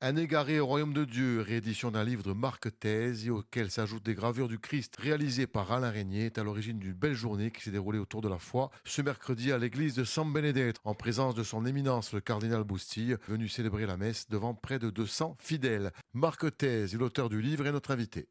Un égaré au royaume de Dieu, réédition d'un livre de Marc Thèse, auquel s'ajoutent des gravures du Christ réalisées par Alain Régnier, est à l'origine d'une belle journée qui s'est déroulée autour de la foi ce mercredi à l'église de San Benedetto, en présence de son éminence le cardinal Boustille, venu célébrer la messe devant près de 200 fidèles. Marc Thèse, l'auteur du livre, est notre invité.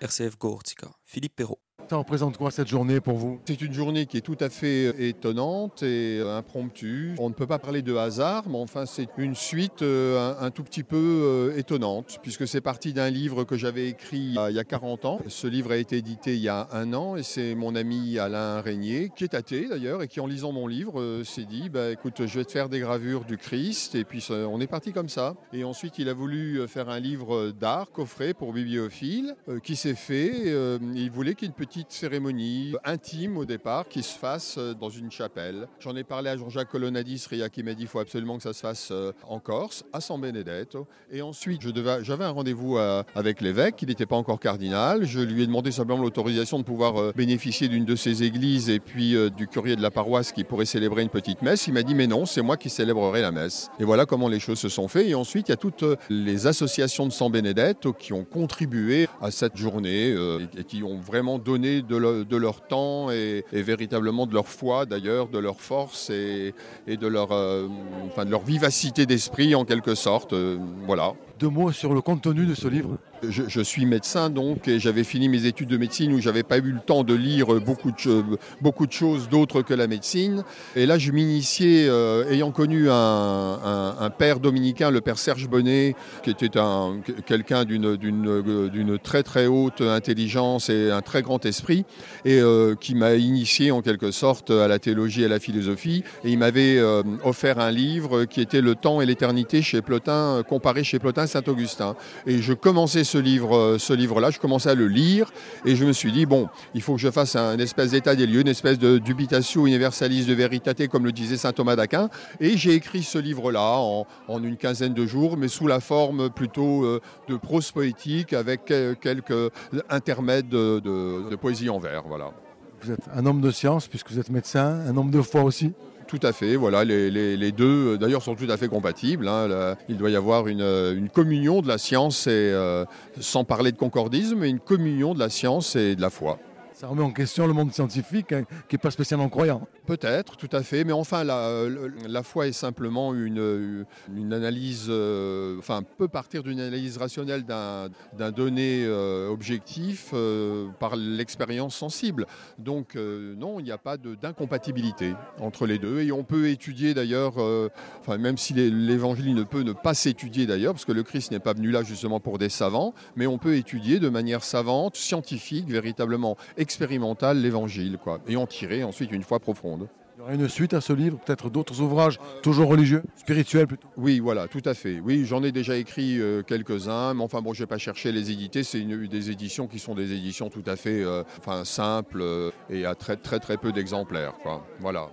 RCF Gortica, Philippe Perrault. Ça représente quoi cette journée pour vous? C'est une journée qui est tout à fait euh, étonnante et euh, impromptue. On ne peut pas parler de hasard, mais enfin c'est une suite euh, un, tout petit peu étonnante, puisque c'est parti d'un livre que j'avais écrit il y a 40 ans. Ce livre a été édité il y a un an et c'est mon ami Alain Régnier, qui est athée d'ailleurs, et qui en lisant mon livre s'est dit, bah, écoute, je vais te faire des gravures du Christ, et puis on est parti comme ça. Et ensuite il a voulu faire un livre d'art, coffret pour bibliophile, qui s'est fait. il voulait qu'il petite cérémonie intime au départ qui se fasse euh, dans une chapelle. J'en ai parlé à Jean-Jacques Colonadis, Ria qui m'a dit qu'il faut absolument que ça se fasse euh, en Corse, à San Benedetto. Et ensuite, j'avais un rendez-vous euh, avec l'évêque, il n'était pas encore cardinal. Je lui ai demandé simplement l'autorisation de pouvoir bénéficier d'une de ses églises et puis du courrier de la paroisse qui pourrait célébrer une petite messe. Il m'a dit mais non, c'est moi qui célébrerai la messe. Et voilà comment les choses se sont faites. Et ensuite, il y a toutes les associations de San Benedetto qui ont contribué à cette journée et qui ont vraiment donné de, leur temps et, véritablement de leur foi d'ailleurs, de leur force et, de, leur, euh, enfin, de leur vivacité d'esprit en quelque sorte. Euh, voilà. Deux mots sur le contenu de ce livre je, suis médecin donc et j'avais fini mes études de médecine où j'avais pas eu le temps de lire beaucoup de, beaucoup de choses d'autres que la médecine. Et là, je m'initiais, euh, ayant connu un, père dominicain, le père Serge Bonnet, qui était un, quelqu'un d'une très très haute intelligence et un très grand esprit, et euh, qui m'a initié en quelque sorte à la théologie et à la philosophie. Et il m'avait euh, offert un livre qui était Le temps et l'éternité chez Plotin, comparé chez Plotin Saint-Augustin. Et je commençais ce livre, euh, ce livre-là, je commençais à le lire et je me suis dit, bon, il faut que je fasse un espèce d'état des lieux, une espèce de dubitatio universalis de veritate, comme le disait saint Thomas d'Aquin. Et j'ai écrit ce livre-là en, une quinzaine de jours, mais sous la forme plutôt euh, de prose poétique avec quelques intermèdes de, poésie en vers. Voilà. Vous êtes un homme de science puisque vous êtes médecin, un homme de foi aussi? Tout à fait, voilà, les, deux euh, d'ailleurs sont tout à fait compatibles. Hein. il doit y avoir une, communion de la science, et, euh, sans parler de concordisme, une communion de la science et de la foi. Ça remet en question le monde scientifique hein, qui n'est pas spécialement croyant. Peut-être, tout à fait, mais enfin la, la foi est simplement une, analyse, euh, enfin peut partir d'une analyse rationnelle d'un donné euh, objectif euh, par l'expérience sensible. Donc non, il n'y a pas d'incompatibilité entre les deux et on peut étudier d'ailleurs, enfin même si l'évangile ne peut ne pas s'étudier d'ailleurs, parce que le Christ n'est pas venu là justement pour des savants, mais on peut étudier de manière savante, scientifique, véritablement expérimental l'évangile, quoi, et en tirer ensuite une foi profonde. Il y aura une suite à ce livre, peut-être d'autres ouvrages, toujours religieux, spirituels plutôt Oui, voilà, tout à fait. Oui, j'en ai déjà écrit euh, quelques-uns, mais enfin bon, je n'ai pas cherché les éditer. C'est des éditions qui sont des éditions tout à fait euh, enfin, simples euh, et à très très très peu d'exemplaires. Voilà.